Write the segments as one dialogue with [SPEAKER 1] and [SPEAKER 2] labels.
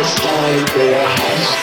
[SPEAKER 1] Time for your house.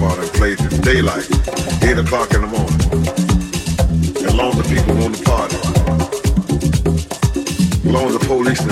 [SPEAKER 2] part and plays in daylight, 8 o'clock in the morning. As long as the people want to party. As long as the police in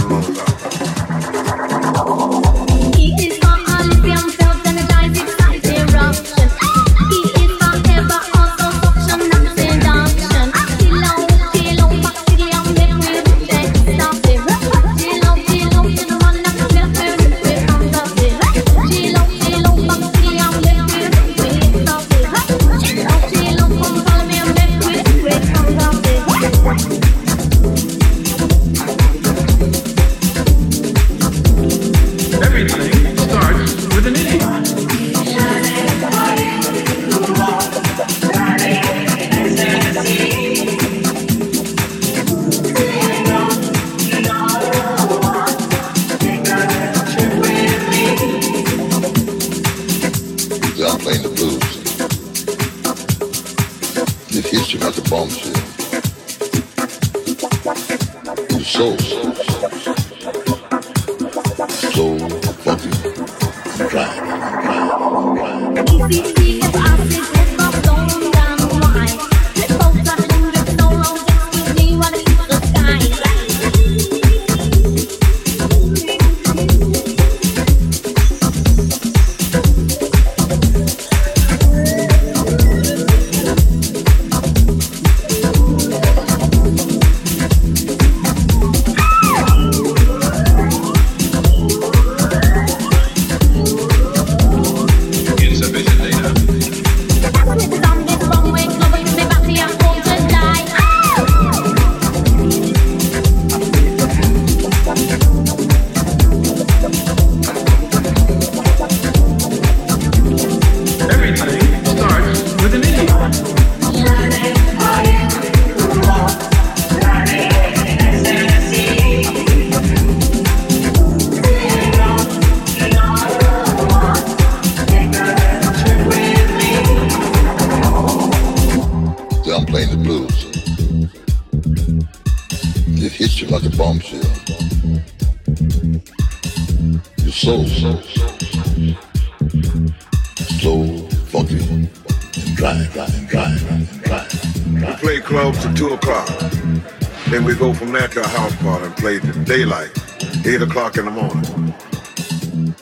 [SPEAKER 2] o'clock in the morning.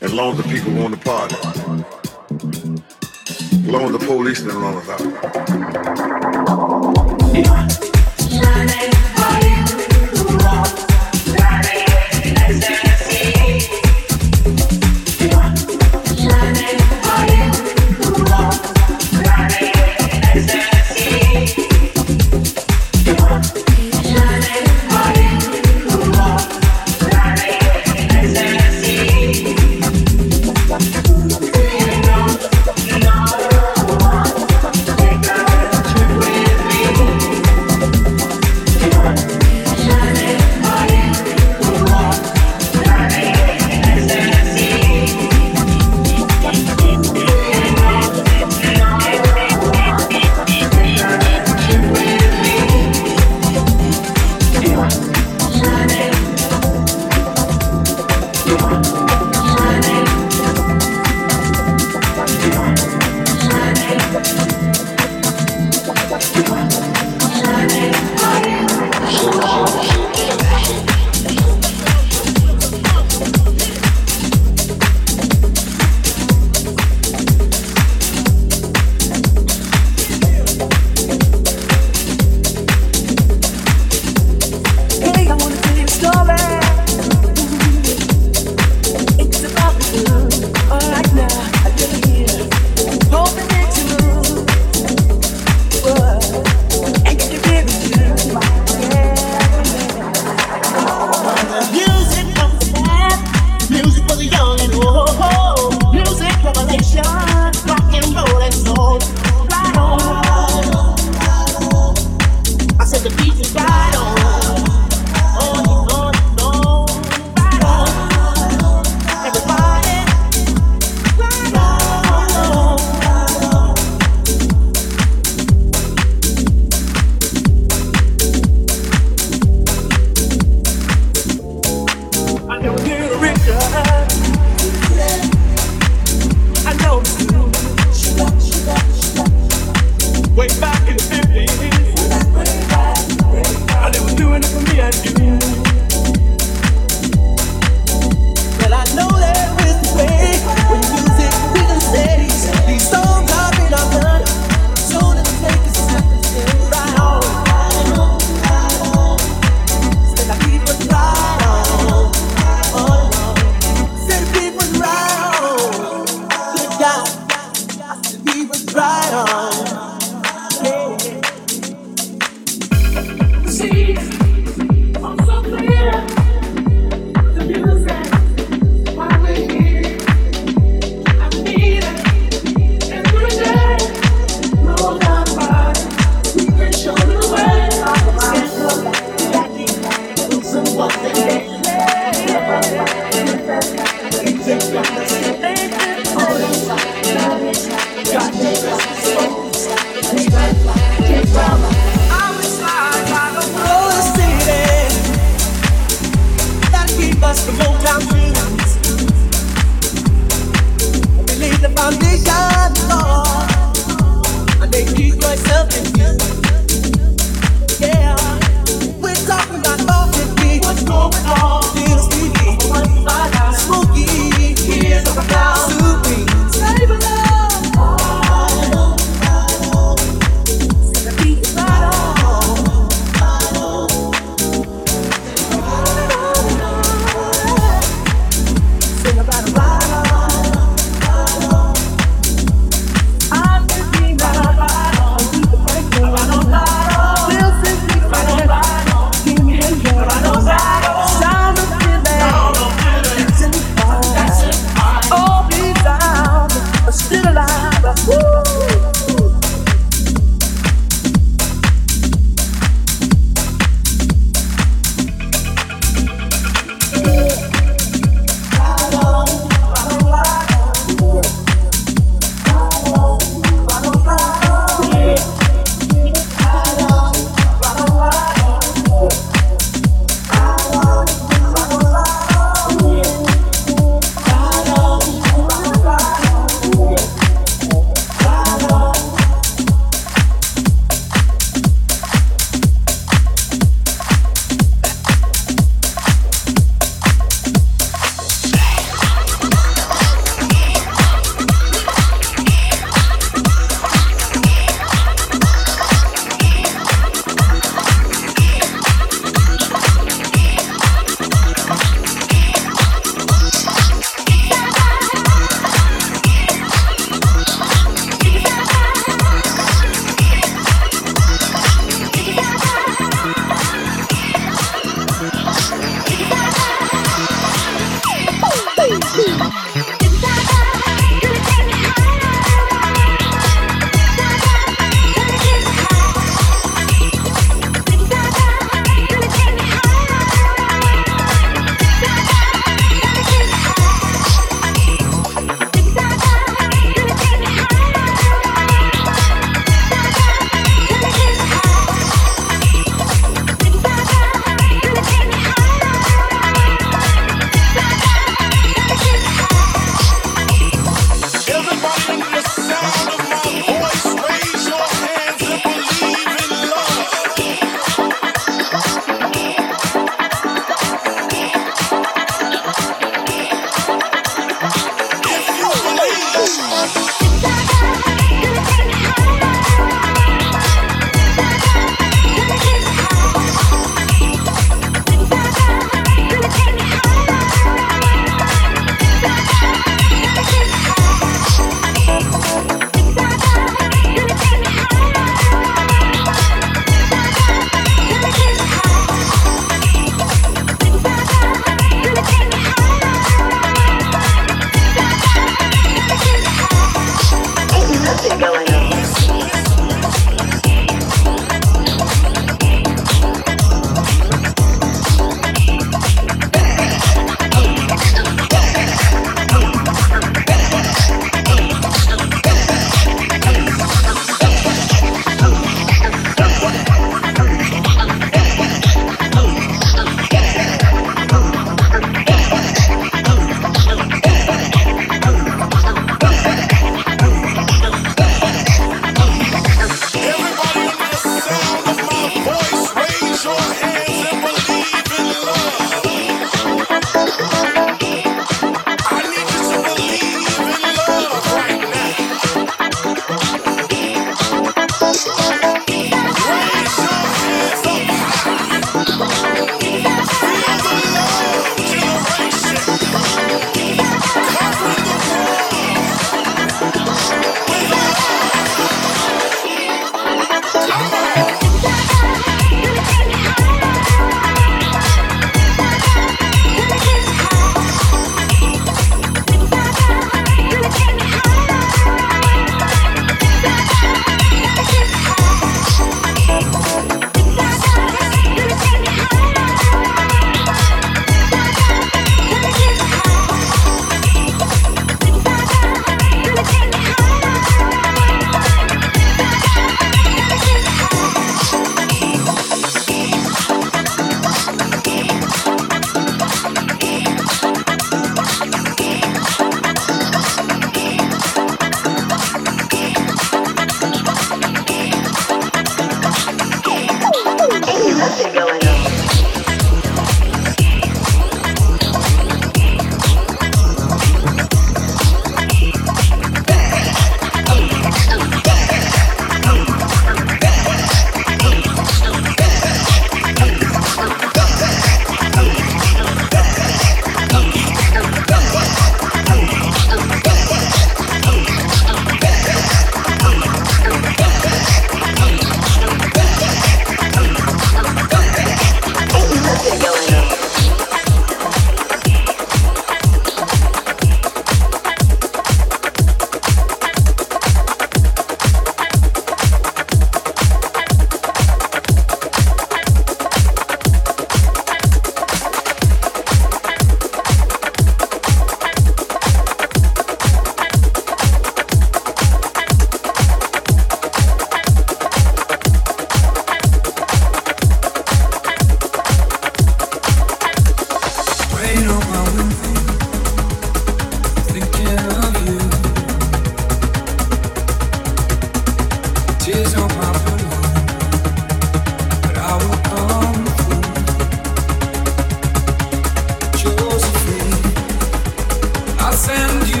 [SPEAKER 2] As long as the people want to party. As long as the police didn't run us out.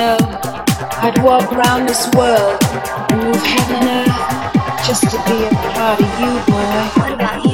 [SPEAKER 3] know
[SPEAKER 4] I'd walk round this world and move heaven and earth just to be a part of you, boy.
[SPEAKER 1] What about you?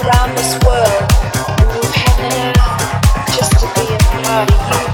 [SPEAKER 4] Around this world. And just to be a part of you,